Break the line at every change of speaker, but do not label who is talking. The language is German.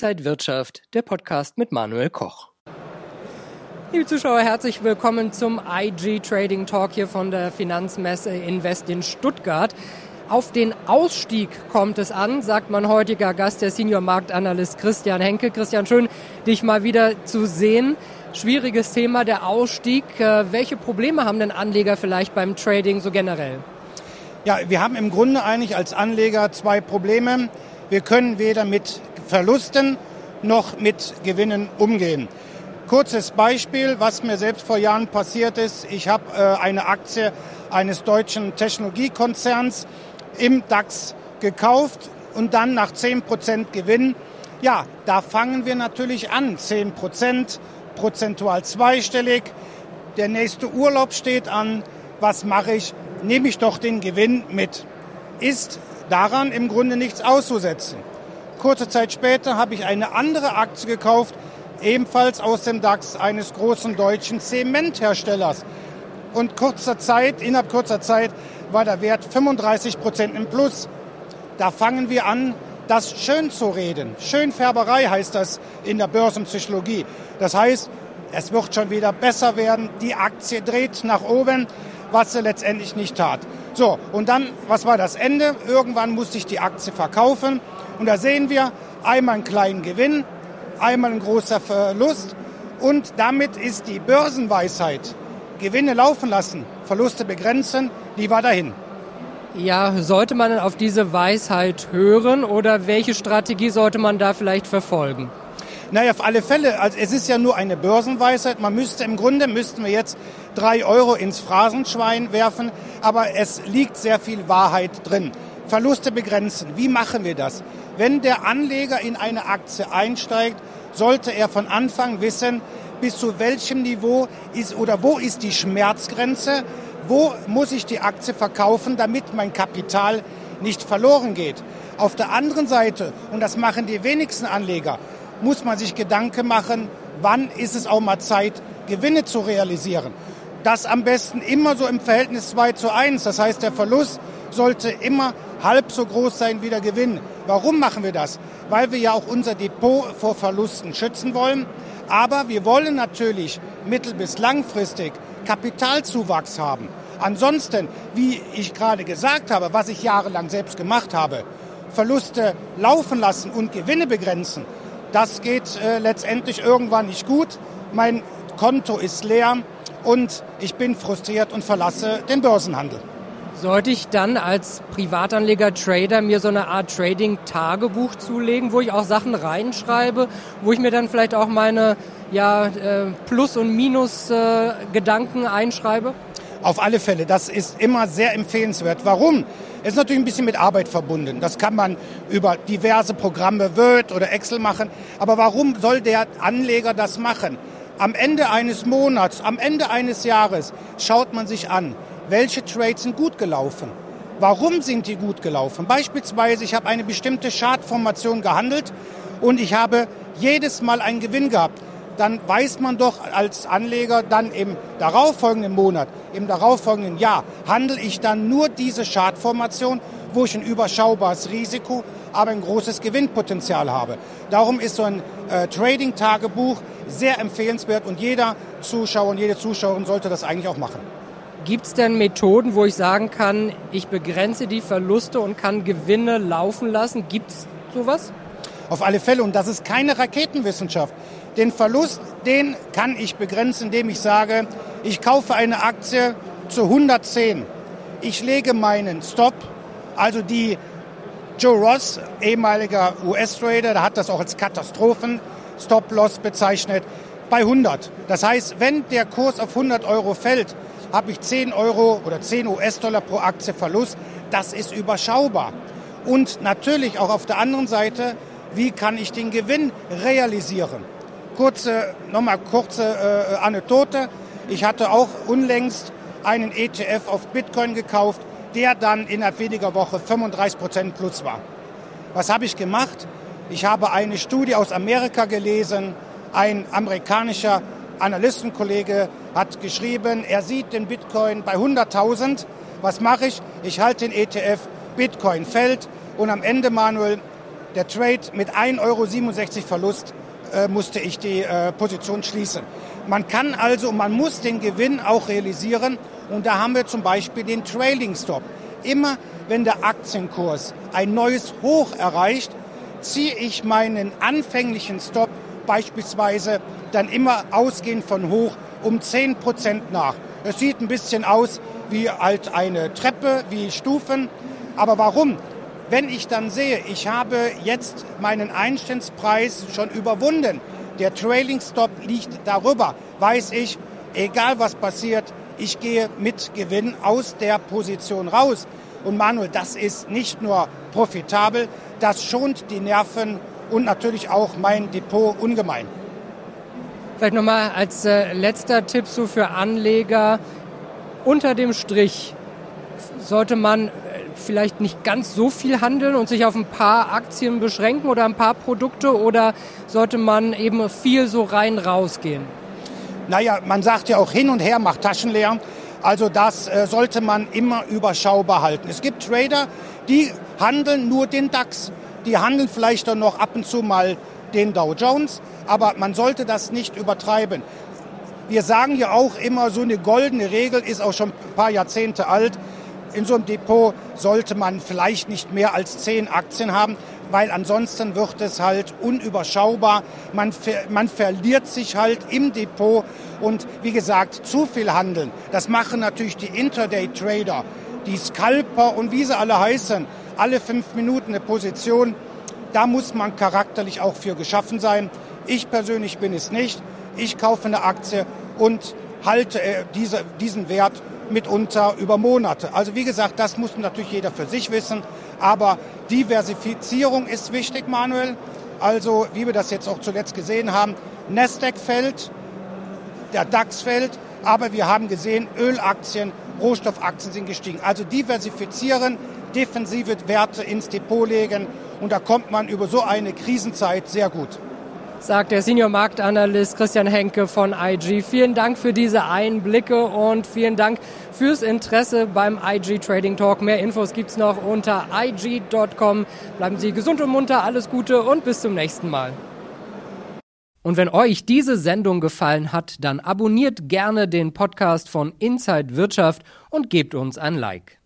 Inside Wirtschaft, der Podcast mit Manuel Koch. Liebe Zuschauer, herzlich willkommen zum IG Trading Talk hier von der Finanzmesse Invest in Stuttgart. Auf den Ausstieg kommt es an, sagt mein heutiger Gast, der Senior Marktanalyst Christian Henke. Christian, schön, dich mal wieder zu sehen. Schwieriges Thema, der Ausstieg. Äh, welche Probleme haben denn Anleger vielleicht beim Trading so generell?
Ja, wir haben im Grunde eigentlich als Anleger zwei Probleme. Wir können weder mit Verlusten noch mit Gewinnen umgehen. Kurzes Beispiel, was mir selbst vor Jahren passiert ist. Ich habe äh, eine Aktie eines deutschen Technologiekonzerns im DAX gekauft und dann nach 10% Gewinn. Ja, da fangen wir natürlich an. 10%, prozentual zweistellig. Der nächste Urlaub steht an. Was mache ich? Nehme ich doch den Gewinn mit. Ist daran im Grunde nichts auszusetzen. Kurze Zeit später habe ich eine andere Aktie gekauft, ebenfalls aus dem DAX eines großen deutschen Zementherstellers. Und kurzer Zeit, innerhalb kurzer Zeit war der Wert 35 Prozent im Plus. Da fangen wir an, das schön zu reden. Schönfärberei heißt das in der Börsenpsychologie. Das heißt, es wird schon wieder besser werden, die Aktie dreht nach oben, was sie letztendlich nicht tat. So, und dann, was war das Ende? Irgendwann musste ich die Aktie verkaufen und da sehen wir einmal einen kleinen Gewinn, einmal ein großer Verlust und damit ist die Börsenweisheit, Gewinne laufen lassen, Verluste begrenzen, die war dahin.
Ja, sollte man auf diese Weisheit hören oder welche Strategie sollte man da vielleicht verfolgen?
Naja, auf alle Fälle. Also es ist ja nur eine Börsenweisheit. Man müsste im Grunde müssten wir jetzt drei Euro ins Phrasenschwein werfen, aber es liegt sehr viel Wahrheit drin. Verluste begrenzen. Wie machen wir das? Wenn der Anleger in eine Aktie einsteigt, sollte er von Anfang wissen, bis zu welchem Niveau ist oder wo ist die Schmerzgrenze, wo muss ich die Aktie verkaufen, damit mein Kapital nicht verloren geht. Auf der anderen Seite, und das machen die wenigsten Anleger, muss man sich Gedanken machen, wann ist es auch mal Zeit, Gewinne zu realisieren. Das am besten immer so im Verhältnis 2 zu 1. Das heißt, der Verlust sollte immer halb so groß sein wie der Gewinn. Warum machen wir das? Weil wir ja auch unser Depot vor Verlusten schützen wollen. Aber wir wollen natürlich mittel- bis langfristig Kapitalzuwachs haben. Ansonsten, wie ich gerade gesagt habe, was ich jahrelang selbst gemacht habe, Verluste laufen lassen und Gewinne begrenzen, das geht äh, letztendlich irgendwann nicht gut. Mein Konto ist leer und ich bin frustriert und verlasse den Börsenhandel.
Sollte ich dann als Privatanleger, Trader mir so eine Art Trading-Tagebuch zulegen, wo ich auch Sachen reinschreibe, wo ich mir dann vielleicht auch meine ja, äh, Plus- und Minus-Gedanken äh, einschreibe?
Auf alle Fälle, das ist immer sehr empfehlenswert. Warum? Es ist natürlich ein bisschen mit Arbeit verbunden. Das kann man über diverse Programme Word oder Excel machen. Aber warum soll der Anleger das machen? Am Ende eines Monats, am Ende eines Jahres schaut man sich an, welche Trades sind gut gelaufen. Warum sind die gut gelaufen? Beispielsweise, ich habe eine bestimmte Chartformation gehandelt und ich habe jedes Mal einen Gewinn gehabt. Dann weiß man doch als Anleger dann im darauffolgenden Monat, im darauffolgenden Jahr, handle ich dann nur diese Chartformation, wo ich ein überschaubares Risiko, aber ein großes Gewinnpotenzial habe. Darum ist so ein äh, Trading-Tagebuch sehr empfehlenswert und jeder Zuschauer und jede Zuschauerin sollte das eigentlich auch machen.
Gibt es denn Methoden, wo ich sagen kann, ich begrenze die Verluste und kann Gewinne laufen lassen? Gibt es sowas?
Auf alle Fälle. Und das ist keine Raketenwissenschaft. Den Verlust, den kann ich begrenzen, indem ich sage, ich kaufe eine Aktie zu 110. Ich lege meinen Stop, also die Joe Ross, ehemaliger US-Trader, der hat das auch als Katastrophen-Stop-Loss bezeichnet, bei 100. Das heißt, wenn der Kurs auf 100 Euro fällt, habe ich 10 Euro oder 10 US-Dollar pro Aktie Verlust. Das ist überschaubar. Und natürlich auch auf der anderen Seite, wie kann ich den Gewinn realisieren? Kurze, nochmal kurze äh, Anekdote. Ich hatte auch unlängst einen ETF auf Bitcoin gekauft, der dann innerhalb weniger Woche 35 Prozent plus war. Was habe ich gemacht? Ich habe eine Studie aus Amerika gelesen. Ein amerikanischer Analystenkollege hat geschrieben, er sieht den Bitcoin bei 100.000. Was mache ich? Ich halte den ETF, Bitcoin fällt und am Ende, Manuel, Der Trade mit 1,67 Euro Verlust äh, musste ich die äh, Position schließen. Man kann also, man muss den Gewinn auch realisieren und da haben wir zum Beispiel den Trailing Stop. Immer wenn der Aktienkurs ein neues Hoch erreicht, ziehe ich meinen anfänglichen Stop beispielsweise dann immer ausgehend von hoch um 10 Prozent nach. Es sieht ein bisschen aus wie halt eine Treppe, wie Stufen. Aber warum? Wenn ich dann sehe, ich habe jetzt meinen Einstandspreis schon überwunden, der Trailing Stop liegt darüber, weiß ich, egal was passiert, ich gehe mit Gewinn aus der Position raus. Und Manuel, das ist nicht nur profitabel, das schont die Nerven und natürlich auch mein Depot ungemein.
Vielleicht nochmal als äh, letzter Tipp so für Anleger. Unter dem Strich sollte man äh, vielleicht nicht ganz so viel handeln und sich auf ein paar Aktien beschränken oder ein paar Produkte oder sollte man eben viel so rein rausgehen?
Naja, man sagt ja auch hin und her macht Taschen leer. Also das äh, sollte man immer überschaubar halten. Es gibt Trader, die handeln nur den DAX. Die handeln vielleicht dann noch ab und zu mal den Dow Jones, aber man sollte das nicht übertreiben. Wir sagen ja auch immer, so eine goldene Regel ist auch schon ein paar Jahrzehnte alt. In so einem Depot sollte man vielleicht nicht mehr als zehn Aktien haben, weil ansonsten wird es halt unüberschaubar. Man, man verliert sich halt im Depot und wie gesagt, zu viel handeln. Das machen natürlich die Intraday-Trader, die Scalper und wie sie alle heißen. Alle fünf Minuten eine Position. Da muss man charakterlich auch für geschaffen sein. Ich persönlich bin es nicht. Ich kaufe eine Aktie und halte äh, diese, diesen Wert mitunter über Monate. Also wie gesagt, das muss natürlich jeder für sich wissen. Aber Diversifizierung ist wichtig, Manuel. Also wie wir das jetzt auch zuletzt gesehen haben, Nasdaq fällt, der DAX fällt, aber wir haben gesehen, Ölaktien, Rohstoffaktien sind gestiegen. Also diversifizieren, defensive Werte ins Depot legen und da kommt man über so eine Krisenzeit sehr gut.
Sagt der Senior Marktanalyst Christian Henke von IG. Vielen Dank für diese Einblicke und vielen Dank fürs Interesse beim IG Trading Talk. Mehr Infos gibt es noch unter IG.com. Bleiben Sie gesund und munter, alles Gute und bis zum nächsten Mal. Und wenn euch diese Sendung gefallen hat, dann abonniert gerne den Podcast von Inside Wirtschaft und gebt uns ein Like.